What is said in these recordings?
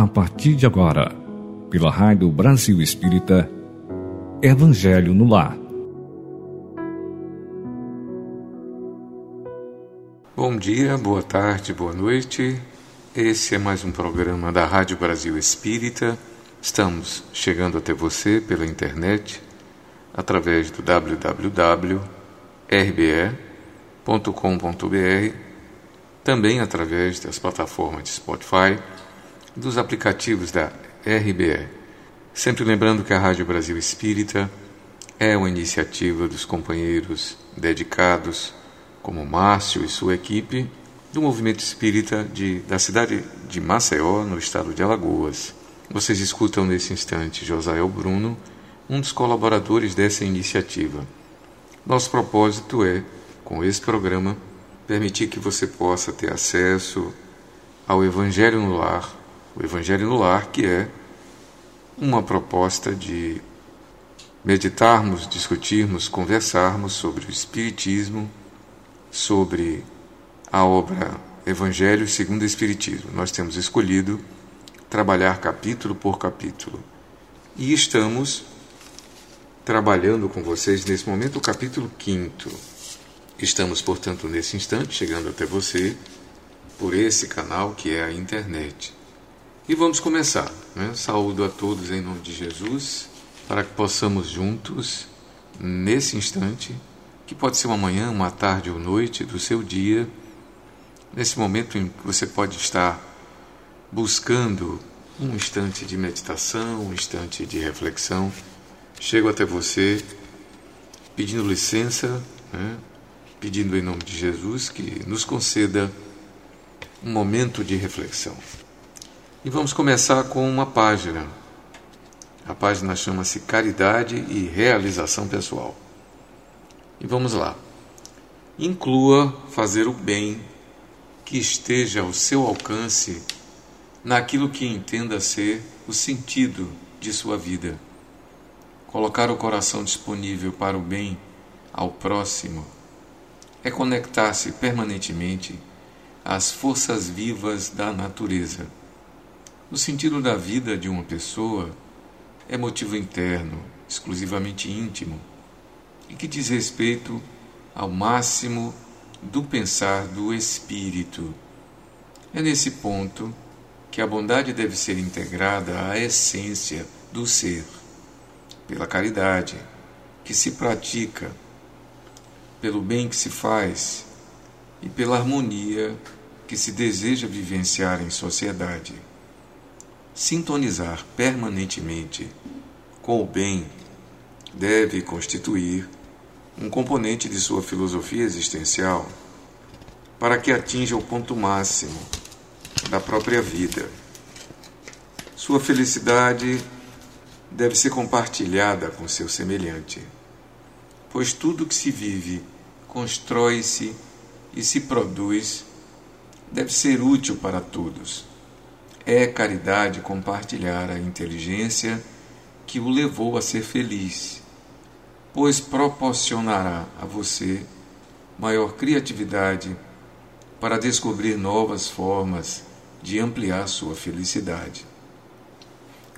a partir de agora, pela Rádio Brasil Espírita, Evangelho no Lar. Bom dia, boa tarde, boa noite. Esse é mais um programa da Rádio Brasil Espírita. Estamos chegando até você pela internet através do www.rbe.com.br, também através das plataformas de Spotify, dos aplicativos da RBE. Sempre lembrando que a Rádio Brasil Espírita é uma iniciativa dos companheiros dedicados, como Márcio e sua equipe, do movimento espírita de, da cidade de Maceió, no estado de Alagoas. Vocês escutam nesse instante Josael Bruno, um dos colaboradores dessa iniciativa. Nosso propósito é, com esse programa, permitir que você possa ter acesso ao Evangelho no Lar, o Evangelho no Lar, que é uma proposta de meditarmos, discutirmos, conversarmos sobre o Espiritismo, sobre a obra Evangelho segundo o Espiritismo. Nós temos escolhido trabalhar capítulo por capítulo. E estamos trabalhando com vocês nesse momento o capítulo 5. Estamos, portanto, nesse instante chegando até você por esse canal que é a internet. E vamos começar. Né? Saúdo a todos em nome de Jesus, para que possamos juntos, nesse instante, que pode ser uma manhã, uma tarde ou noite do seu dia, nesse momento em que você pode estar buscando um instante de meditação, um instante de reflexão, chego até você pedindo licença, né? pedindo em nome de Jesus que nos conceda um momento de reflexão. E vamos começar com uma página. A página chama-se Caridade e Realização Pessoal. E vamos lá. Inclua fazer o bem que esteja ao seu alcance naquilo que entenda ser o sentido de sua vida. Colocar o coração disponível para o bem ao próximo é conectar-se permanentemente às forças vivas da natureza. O sentido da vida de uma pessoa é motivo interno, exclusivamente íntimo, e que diz respeito ao máximo do pensar do espírito. É nesse ponto que a bondade deve ser integrada à essência do ser, pela caridade que se pratica, pelo bem que se faz e pela harmonia que se deseja vivenciar em sociedade. Sintonizar permanentemente com o bem deve constituir um componente de sua filosofia existencial para que atinja o ponto máximo da própria vida. Sua felicidade deve ser compartilhada com seu semelhante, pois tudo que se vive, constrói-se e se produz deve ser útil para todos. É caridade compartilhar a inteligência que o levou a ser feliz, pois proporcionará a você maior criatividade para descobrir novas formas de ampliar sua felicidade.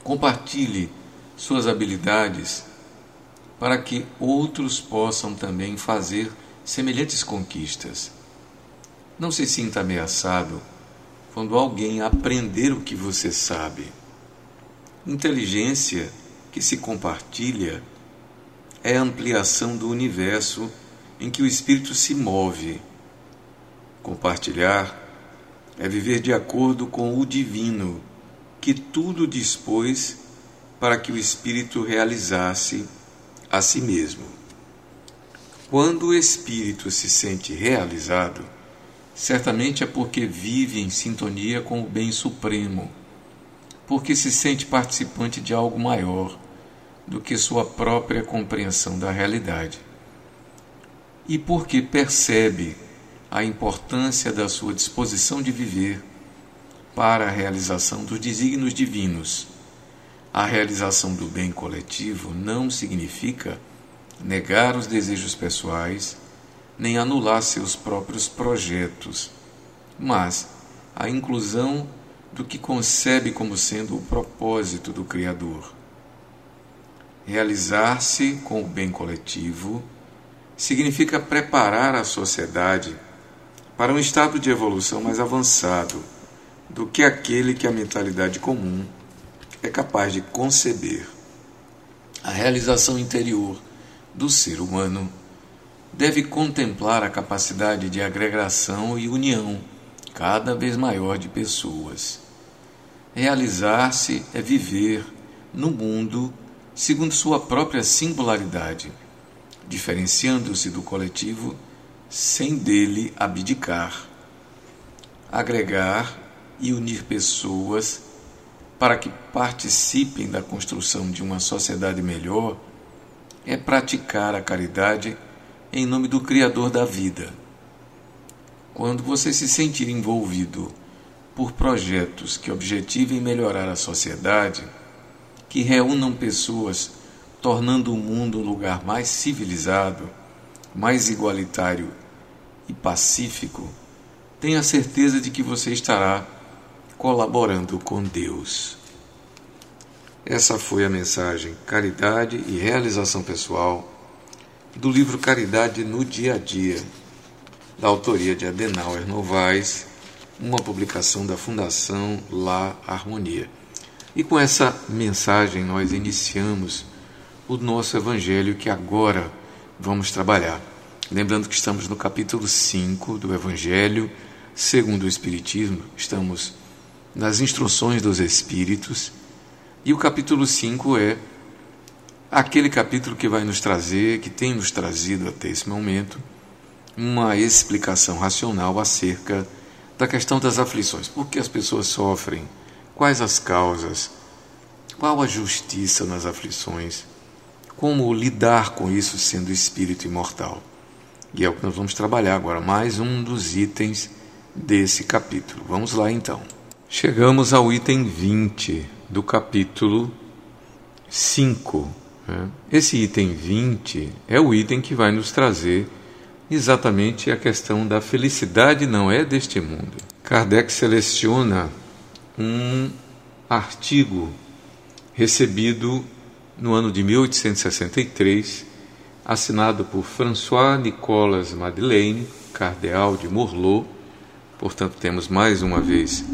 Compartilhe suas habilidades para que outros possam também fazer semelhantes conquistas. Não se sinta ameaçado quando alguém aprender o que você sabe. Inteligência que se compartilha é a ampliação do universo em que o espírito se move Compartilhar é viver de acordo com o divino, que tudo dispôs para que o espírito realizasse a si mesmo. Quando o espírito se sente realizado, certamente é porque vive em sintonia com o bem supremo, porque se sente participante de algo maior do que sua própria compreensão da realidade, e porque percebe a importância da sua disposição de viver para a realização dos desígnios divinos. A realização do bem coletivo não significa negar os desejos pessoais, nem anular seus próprios projetos, mas a inclusão do que concebe como sendo o propósito do Criador. Realizar-se com o bem coletivo significa preparar a sociedade para um estado de evolução mais avançado do que aquele que a mentalidade comum é capaz de conceber. A realização interior do ser humano deve contemplar a capacidade de agregação e união cada vez maior de pessoas. Realizar-se é viver no mundo segundo sua própria singularidade, diferenciando-se do coletivo sem dele abdicar. Agregar e unir pessoas para que participem da construção de uma sociedade melhor é praticar a caridade em nome do Criador da vida. Quando você se sentir envolvido por projetos que objetivem melhorar a sociedade, que reúnam pessoas, tornando o mundo um lugar mais civilizado, mais igualitário e pacífico, tenha certeza de que você estará colaborando com Deus. Essa foi a mensagem Caridade e Realização Pessoal do livro Caridade no Dia a Dia, da autoria de Adenauer Novaes, uma publicação da Fundação La Harmonia. E com essa mensagem nós iniciamos o nosso evangelho que agora vamos trabalhar. Lembrando que estamos no capítulo 5 do Evangelho segundo o Espiritismo, estamos nas instruções dos Espíritos, e o capítulo 5 é aquele capítulo que vai nos trazer, que tem nos trazido até esse momento, uma explicação racional acerca da questão das aflições. Por que as pessoas sofrem? Quais as causas? Qual a justiça nas aflições? Como lidar com isso sendo espírito imortal? E é o que nós vamos trabalhar agora, mais um dos itens desse capítulo. Vamos lá então. Chegamos ao item 20 do capítulo 5 né? Esse item 20 é o item que vai nos trazer exatamente a questão da felicidade não é deste mundo. Kardec seleciona um artigo recebido no ano de 1863, assinado por François Nicolas Madeleine, cardeal de Morlot. Portanto, temos mais uma vez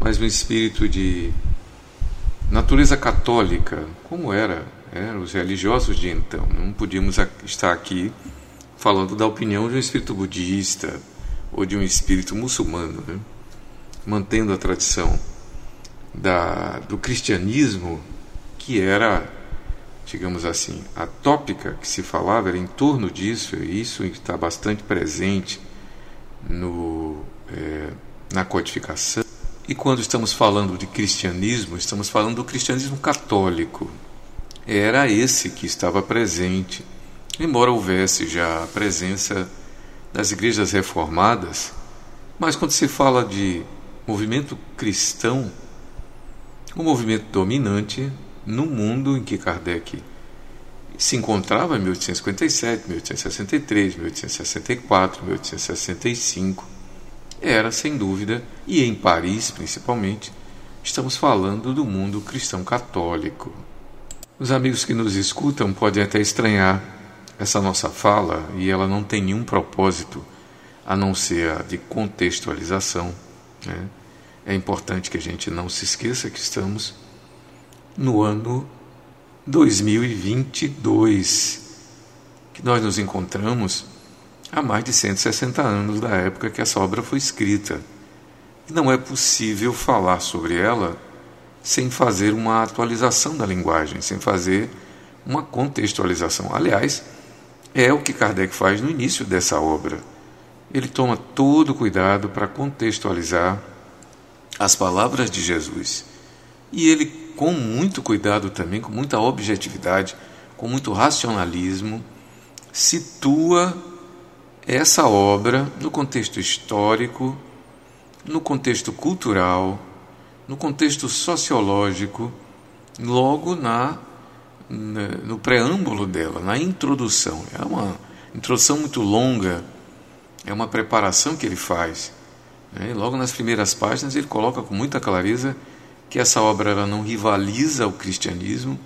mais um espírito de natureza católica, como era os religiosos de então. Não podíamos estar aqui falando da opinião de um espírito budista ou de um espírito muçulmano, né? mantendo a tradição da, do cristianismo, que era, digamos assim, a tópica que se falava era em torno disso, e isso está bastante presente no, é, na codificação. E quando estamos falando de cristianismo, estamos falando do cristianismo católico, era esse que estava presente, embora houvesse já a presença das igrejas reformadas, mas quando se fala de movimento cristão, o movimento dominante no mundo em que Kardec se encontrava em 1857, 1863, 1864, 1865, era sem dúvida, e em Paris principalmente, estamos falando do mundo cristão católico. Os amigos que nos escutam podem até estranhar essa nossa fala e ela não tem nenhum propósito a não ser a de contextualização. Né? É importante que a gente não se esqueça que estamos no ano 2022, que nós nos encontramos há mais de 160 anos da época que essa obra foi escrita. E não é possível falar sobre ela sem fazer uma atualização da linguagem, sem fazer uma contextualização. Aliás, é o que Kardec faz no início dessa obra. Ele toma todo cuidado para contextualizar as palavras de Jesus. E ele, com muito cuidado também, com muita objetividade, com muito racionalismo, situa essa obra no contexto histórico, no contexto cultural, no contexto sociológico, logo na, na, no preâmbulo dela, na introdução. É uma introdução muito longa, é uma preparação que ele faz Né? Logo nas primeiras páginas ele coloca com muita clareza que essa obra ela não rivaliza o cristianismo,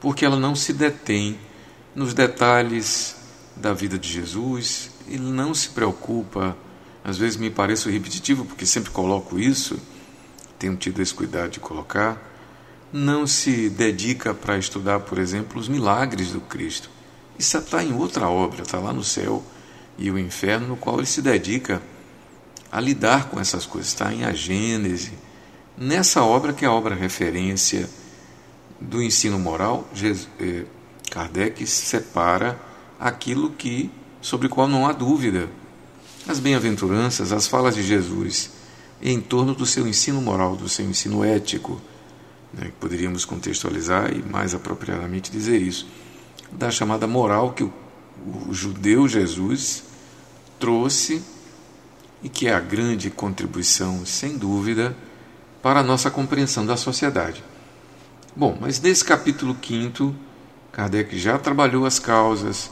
porque ela não se detém nos detalhes da vida de Jesus, ele não se preocupa, às vezes me pareço repetitivo porque sempre coloco isso, tenho tido esse cuidado de colocar, não se dedica para estudar, por exemplo, os milagres do Cristo. Isso está em outra obra, está lá no céu e o inferno, no qual ele se dedica a lidar com essas coisas, está em A Gênese. Nessa obra, que é a obra referência do ensino moral, eh, Kardec separa aquilo que sobre o qual não há dúvida. As bem-aventuranças, as falas de Jesus em torno do seu ensino moral, do seu ensino ético, né, poderíamos contextualizar e mais apropriadamente dizer isso, da chamada moral que o, o judeu Jesus trouxe e que é a grande contribuição, sem dúvida, para a nossa compreensão da sociedade. Bom, mas nesse capítulo 5, Kardec já trabalhou as causas,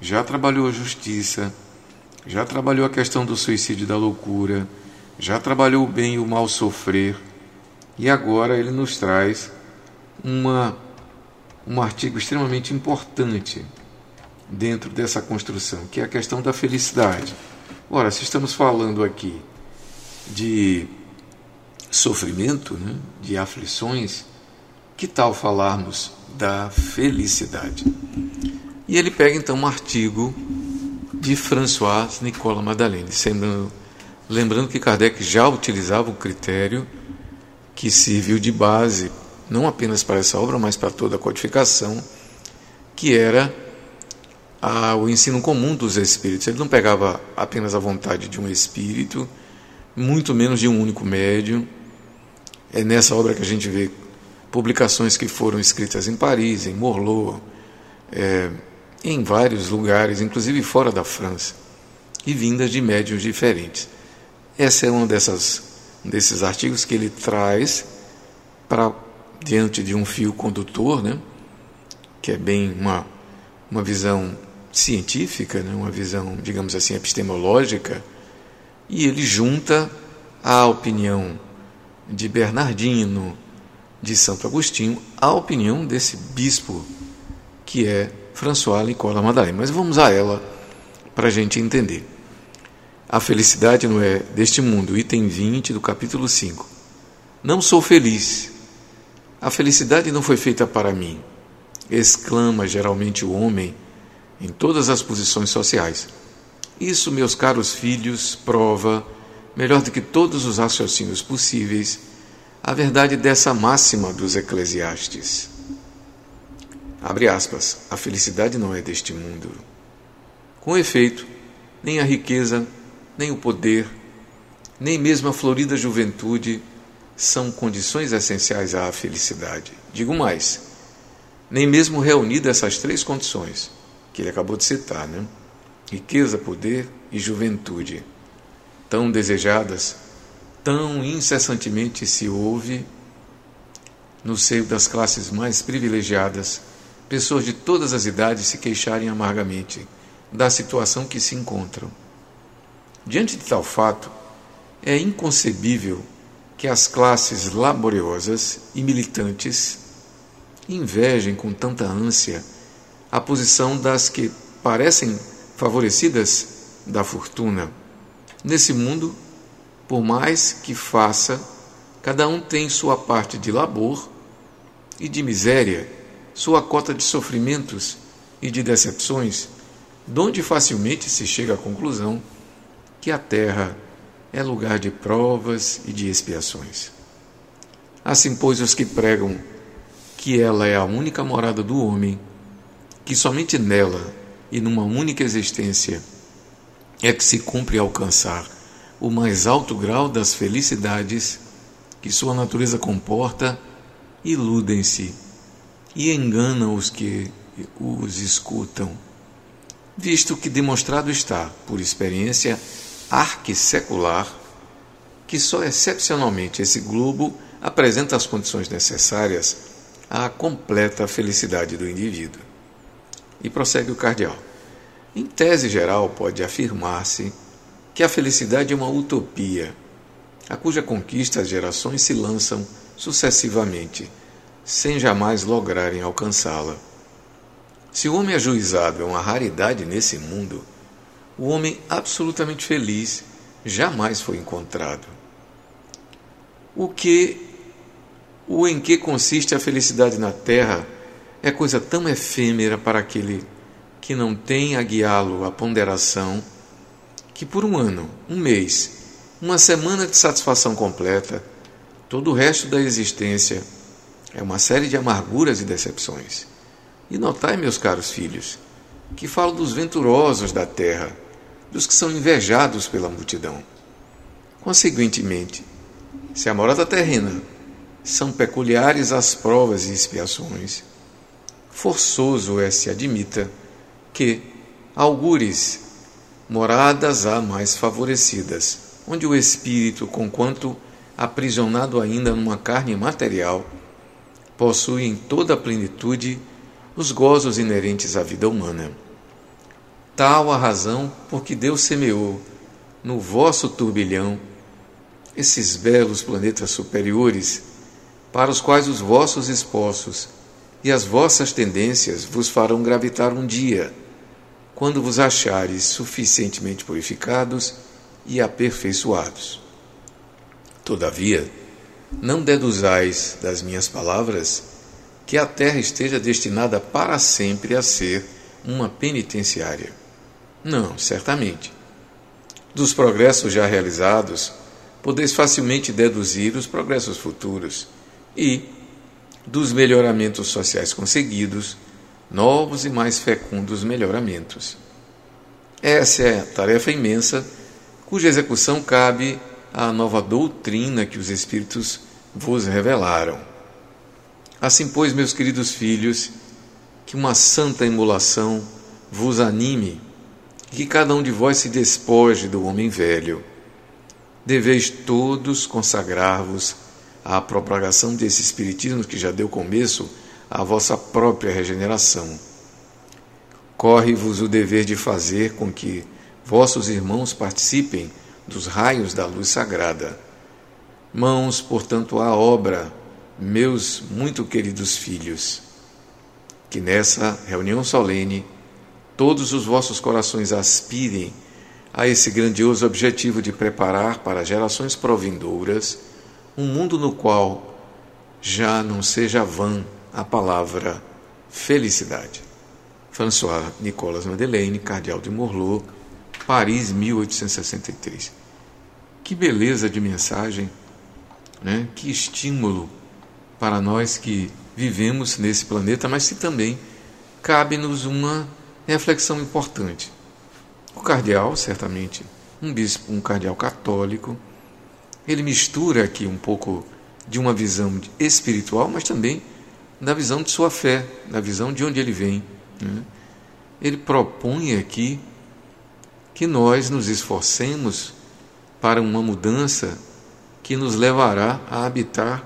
já trabalhou a justiça, já trabalhou a questão do suicídio e da loucura, já trabalhou o bem e o mal sofrer, e agora ele nos traz uma, um artigo extremamente importante dentro dessa construção, que é a questão da felicidade. Ora, se estamos falando aqui de sofrimento, né, de aflições, que tal falarmos da felicidade? E ele pega então um artigo de François Nicolas Madeleine, lembrando, lembrando que Kardec já utilizava o critério que serviu de base não apenas para essa obra, mas para toda a codificação, que era a, o ensino comum dos espíritos. Ele não pegava apenas a vontade de um espírito, muito menos de um único médium. É nessa obra que a gente vê publicações que foram escritas em Paris, em Morlot, é, em vários lugares, inclusive fora da França, e vindas de médios diferentes. Essa é uma dessas desses artigos que ele traz para diante de um fio condutor, né, que é bem uma uma visão científica, né, uma visão, digamos assim, epistemológica, e ele junta a opinião de Bernardino, de Santo Agostinho, a opinião desse bispo que é François Nicolas Madalena. Mas vamos a ela para a gente entender. A felicidade não é deste mundo, item 20 do capítulo 5. Não sou feliz. A felicidade não foi feita para mim, exclama geralmente o homem em todas as posições sociais. Isso, meus caros filhos, prova, melhor do que todos os raciocínios possíveis, a verdade dessa máxima dos Eclesiastes. Abre aspas, a felicidade não é deste mundo. Com efeito, nem a riqueza, nem o poder, nem mesmo a florida juventude são condições essenciais à felicidade. Digo mais, nem mesmo reunidas essas três condições que ele acabou de citar, né? riqueza, poder e juventude, tão desejadas, tão incessantemente se ouve no seio das classes mais privilegiadas pessoas de todas as idades se queixarem amargamente da situação que se encontram. Diante de tal fato, é inconcebível que as classes laboriosas e militantes invejem com tanta ânsia a posição das que parecem favorecidas da fortuna. Nesse mundo, por mais que faça, cada um tem sua parte de labor e de miséria sua cota de sofrimentos e de decepções, donde facilmente se chega à conclusão que a terra é lugar de provas e de expiações. Assim, pois, os que pregam que ela é a única morada do homem, que somente nela e numa única existência é que se cumpre alcançar o mais alto grau das felicidades que sua natureza comporta, iludem-se e enganam os que os escutam, visto que demonstrado está, por experiência arquissecular, que só excepcionalmente esse globo apresenta as condições necessárias à completa felicidade do indivíduo. E prossegue o cardeal. Em tese geral, pode afirmar-se que a felicidade é uma utopia, a cuja conquista as gerações se lançam sucessivamente, sem jamais lograrem alcançá-la. Se o homem ajuizado é uma raridade nesse mundo, o homem absolutamente feliz jamais foi encontrado. O que o em que consiste a felicidade na terra é coisa tão efêmera para aquele que não tem a guiá-lo a ponderação, que por um ano, um mês, uma semana de satisfação completa, todo o resto da existência é uma série de amarguras e decepções. E notai, meus caros filhos, que falo dos venturosos da terra, dos que são invejados pela multidão. Consequentemente, se a morada terrena são peculiares as provas e expiações, forçoso é se admita que, algures, moradas há mais favorecidas, onde o espírito, conquanto aprisionado ainda numa carne material, possui em toda a plenitude os gozos inerentes à vida humana. Tal a razão por que Deus semeou no vosso turbilhão esses belos planetas superiores, para os quais os vossos esposos e as vossas tendências vos farão gravitar um dia, quando vos achares suficientemente purificados e aperfeiçoados. Todavia, não deduzais das minhas palavras que a terra esteja destinada para sempre a ser uma penitenciária. Não, certamente. Dos progressos já realizados, podeis facilmente deduzir os progressos futuros e, dos melhoramentos sociais conseguidos, novos e mais fecundos melhoramentos. Essa é a tarefa imensa cuja execução cabe à nova doutrina que os Espíritos vos revelaram. Assim, pois, meus queridos filhos, que uma santa emulação vos anime que cada um de vós se despoje do homem velho. Deveis todos consagrar-vos à propagação desse Espiritismo que já deu começo à vossa própria regeneração. Corre-vos o dever de fazer com que vossos irmãos participem dos raios da luz sagrada. Mãos, portanto, à obra, meus muito queridos filhos. Que nessa reunião solene todos os vossos corações aspirem a esse grandioso objetivo de preparar para gerações provindouras um mundo no qual já não seja vã a palavra felicidade. François Nicolas Madeleine, cardeal de Morlot, Paris, 1863. Que beleza de mensagem, né? que estímulo para nós que vivemos nesse planeta, mas que também cabe-nos uma reflexão importante. O cardeal, certamente, um bispo, um cardeal católico, ele mistura aqui um pouco de uma visão espiritual, mas também da visão de sua fé, da visão de onde ele vem. Né? Ele propõe aqui que nós nos esforcemos para uma mudança que nos levará a habitar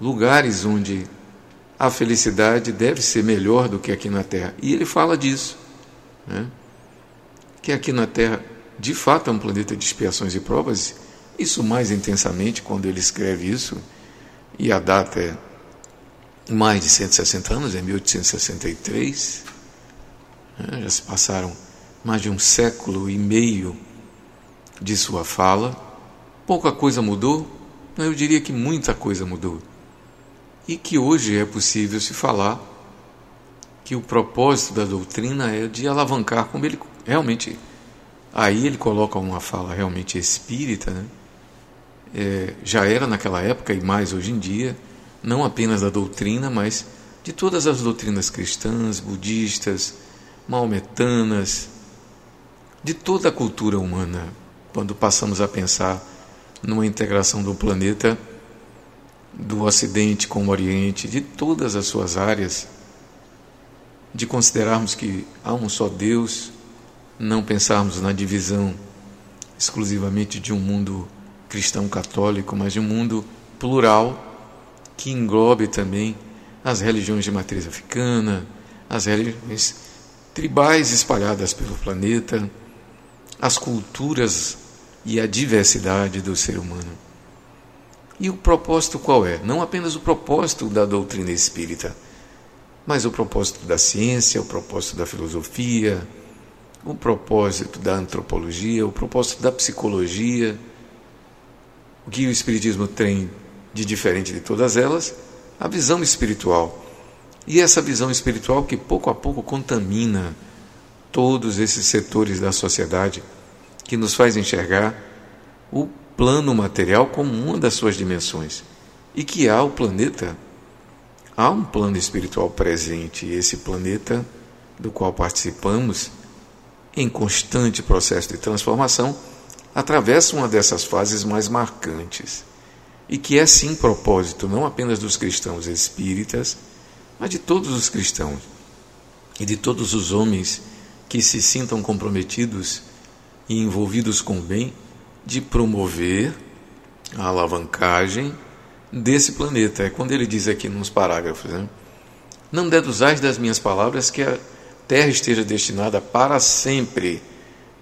lugares onde a felicidade deve ser melhor do que aqui na Terra. E ele fala disso. Né? Que aqui na Terra, de fato, é um planeta de expiações e provas. Isso mais intensamente quando ele escreve isso. E a data é mais de 160 anos, é 1863. Né? Já se passaram mais de um século e meio de sua fala. Pouca coisa mudou, eu diria que muita coisa mudou e que hoje é possível se falar que o propósito da doutrina é de alavancar, como ele realmente. Aí ele coloca uma fala realmente espírita, né? É, já era naquela época e mais hoje em dia, não apenas da doutrina, mas de todas as doutrinas cristãs, budistas, maometanas, de toda a cultura humana, quando passamos a pensar numa integração do planeta do Ocidente com o Oriente, de todas as suas áreas, de considerarmos que há um só Deus, não pensarmos na divisão exclusivamente de um mundo cristão católico, mas de um mundo plural que englobe também as religiões de matriz africana, as religiões tribais espalhadas pelo planeta, as culturas e a diversidade do ser humano. E o propósito qual é? Não apenas o propósito da doutrina espírita, mas o propósito da ciência, o propósito da filosofia, o propósito da antropologia, o propósito da psicologia, o que o Espiritismo tem de diferente de todas elas, a visão espiritual. E essa visão espiritual que pouco a pouco contamina todos esses setores da sociedade, que nos faz enxergar o plano material como uma das suas dimensões. E que há o planeta, há um plano espiritual presente, e esse planeta do qual participamos, em constante processo de transformação, atravessa uma dessas fases mais marcantes, e que é sim propósito não apenas dos cristãos espíritas, mas de todos os cristãos e de todos os homens que se sintam comprometidos e envolvidos com o bem de promover a alavancagem desse planeta. É quando ele diz aqui nos parágrafos, né? Não deduzais das minhas palavras que a terra esteja destinada para sempre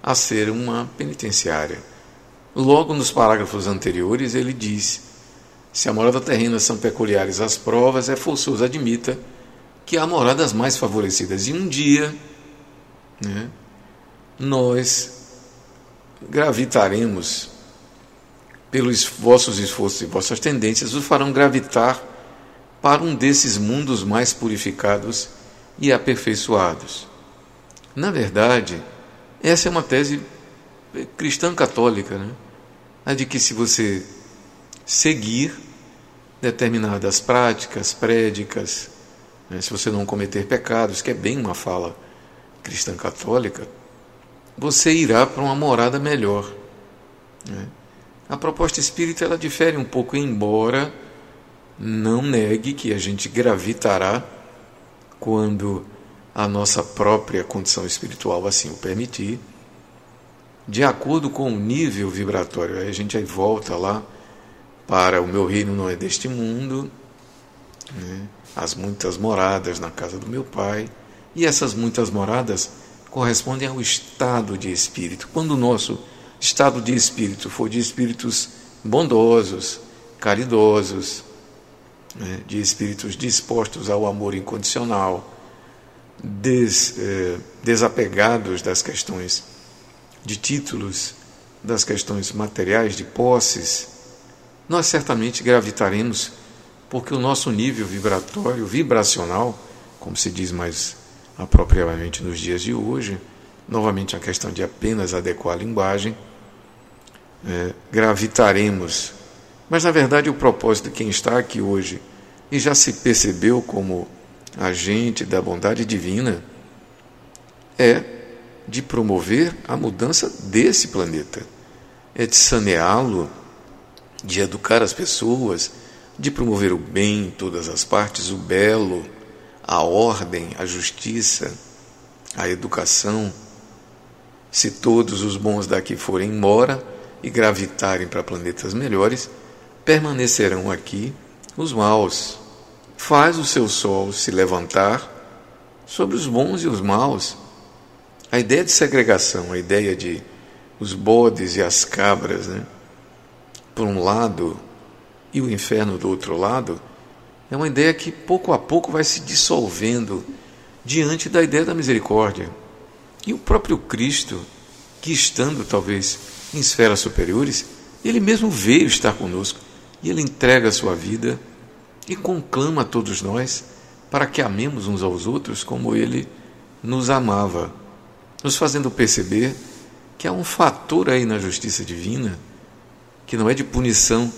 a ser uma penitenciária. Logo nos parágrafos anteriores, ele diz: se a morada terrena são peculiares as provas, é forçoso admita que há moradas mais favorecidas. E um dia, né, nós gravitaremos pelos vossos esforços e vossas tendências, os farão gravitar para um desses mundos mais purificados e aperfeiçoados. Na verdade, essa é uma tese cristã católica, né? a de que se você seguir determinadas práticas, prédicas, né? se você não cometer pecados, que é bem uma fala cristã católica, você irá para uma morada melhor. Né? A proposta espírita ela difere um pouco, embora não negue que a gente gravitará quando a nossa própria condição espiritual assim o permitir, de acordo com o nível vibratório. Aí a gente aí volta lá para o meu reino não é deste mundo, né? as muitas moradas na casa do meu pai, e essas muitas moradas correspondem ao estado de espírito. Quando o nosso estado de espírito for de espíritos bondosos, caridosos, né, de espíritos dispostos ao amor incondicional, des, eh, desapegados das questões de títulos, das questões materiais, de posses, nós certamente gravitaremos, porque o nosso nível vibratório, vibracional, como se diz mais apropriadamente nos dias de hoje, novamente a questão de apenas adequar a linguagem, é, gravitaremos. Mas na verdade o propósito de quem está aqui hoje e já se percebeu como agente da bondade divina é de promover a mudança desse planeta, é de saneá-lo, de educar as pessoas, de promover o bem em todas as partes, o belo, a ordem, a justiça, a educação. Se todos os bons daqui forem embora e gravitarem para planetas melhores, permanecerão aqui os maus. Faz o seu sol se levantar sobre os bons e os maus. A ideia de segregação, a ideia de os bodes e as cabras, né? por um lado, e o inferno do outro lado, é uma ideia que pouco a pouco vai se dissolvendo diante da ideia da misericórdia. E o próprio Cristo, que estando talvez em esferas superiores, ele mesmo veio estar conosco e ele entrega a sua vida e conclama a todos nós para que amemos uns aos outros como ele nos amava, nos fazendo perceber que há um fator aí na justiça divina que não é de punição,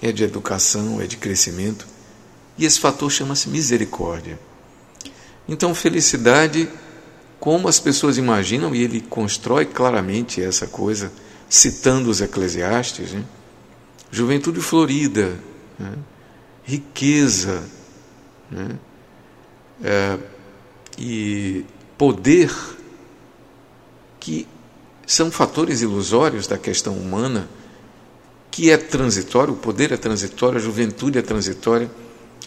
é de educação, é de crescimento e esse fator chama-se misericórdia. Então, felicidade, como as pessoas imaginam, e ele constrói claramente essa coisa, citando os Eclesiastes, né? juventude florida, né? riqueza né? é, e poder, que são fatores ilusórios da questão humana, que é transitório, o poder é transitório, a juventude é transitória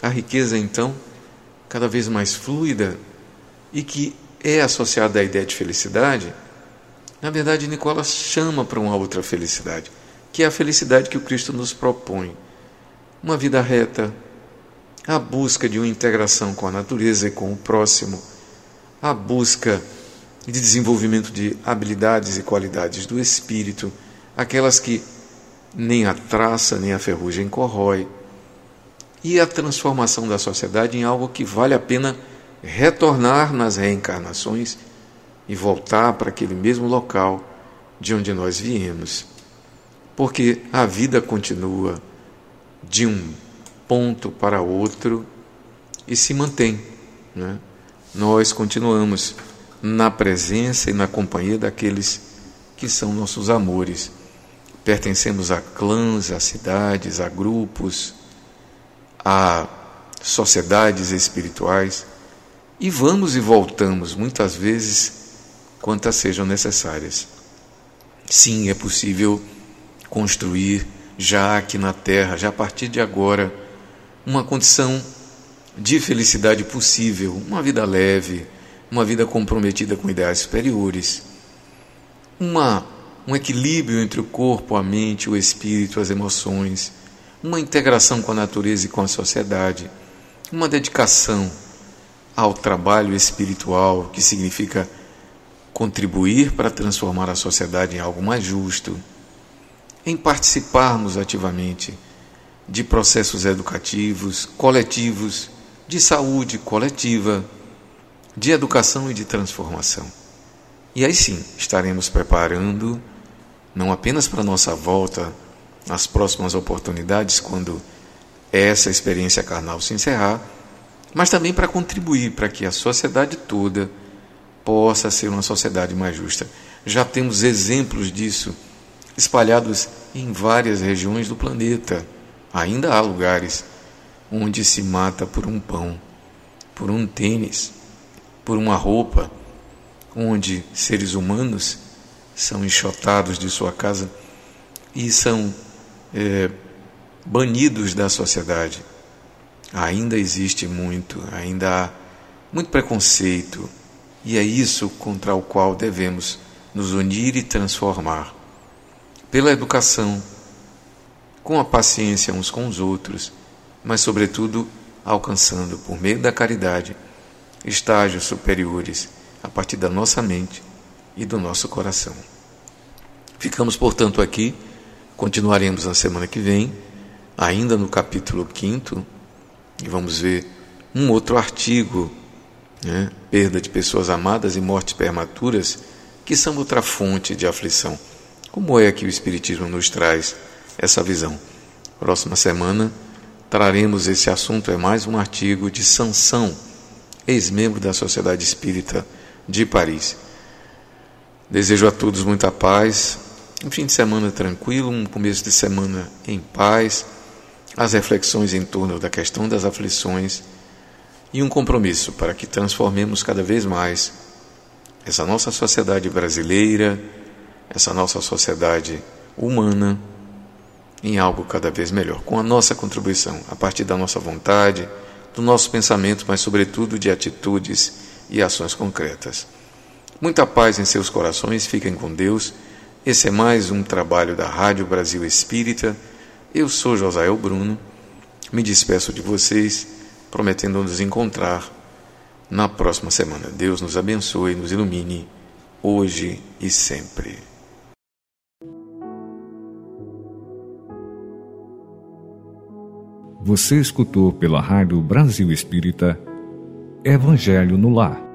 a riqueza, então, cada vez mais fluida e que é associada à ideia de felicidade, Na verdade, Nicola chama para uma outra felicidade, que é a felicidade que o Cristo nos propõe. Uma vida reta, a busca de uma integração com a natureza e com o próximo, a busca de desenvolvimento de habilidades e qualidades do espírito, aquelas que nem a traça nem a ferrugem corrói, e a transformação da sociedade em algo que vale a pena retornar nas reencarnações e voltar para aquele mesmo local de onde nós viemos. Porque a vida continua de um ponto para outro e se mantém. Né? Nós continuamos na presença e na companhia daqueles que são nossos amores. Pertencemos a clãs, a cidades, a grupos, a sociedades espirituais e vamos e voltamos muitas vezes quantas sejam necessárias. Sim, é possível construir já aqui na Terra, já a partir de agora, uma condição de felicidade possível, uma vida leve, uma vida comprometida com ideais superiores, uma, um equilíbrio entre o corpo, a mente, o espírito, as emoções, uma integração com a natureza e com a sociedade, uma dedicação ao trabalho espiritual, que significa contribuir para transformar a sociedade em algo mais justo, em participarmos ativamente de processos educativos, coletivos, de saúde coletiva, de educação e de transformação. E aí sim, estaremos preparando não apenas para a nossa volta nas próximas oportunidades, quando essa experiência carnal se encerrar, mas também para contribuir para que a sociedade toda possa ser uma sociedade mais justa. Já temos exemplos disso espalhados em várias regiões do planeta. Ainda há lugares onde se mata por um pão, por um tênis, por uma roupa, onde seres humanos são enxotados de sua casa e são é, banidos da sociedade. Ainda existe muito, ainda há muito preconceito, e é isso contra o qual devemos nos unir e transformar. Pela educação, com a paciência uns com os outros, mas, sobretudo, alcançando, por meio da caridade, estágios superiores a partir da nossa mente e do nosso coração. Ficamos, portanto, aqui, continuaremos na semana que vem, ainda no capítulo 5, e vamos ver um outro artigo né? perda de pessoas amadas e mortes prematuras, que são outra fonte de aflição. Como é que o Espiritismo nos traz essa visão? Próxima semana traremos esse assunto, é mais um artigo de Sansão, ex-membro da Sociedade Espírita de Paris. Desejo a todos muita paz, um fim de semana tranquilo, um começo de semana em paz, as reflexões em torno da questão das aflições e um compromisso para que transformemos cada vez mais essa nossa sociedade brasileira, essa nossa sociedade humana, em algo cada vez melhor, com a nossa contribuição, a partir da nossa vontade, do nosso pensamento, mas, sobretudo, de atitudes e ações concretas. Muita paz em seus corações, fiquem com Deus. Esse é mais um trabalho da Rádio Brasil Espírita. Eu sou Josael Bruno, me despeço de vocês prometendo nos encontrar na próxima semana. Deus nos abençoe e nos ilumine, hoje e sempre. Você escutou pela Rádio Brasil Espírita Evangelho no Lar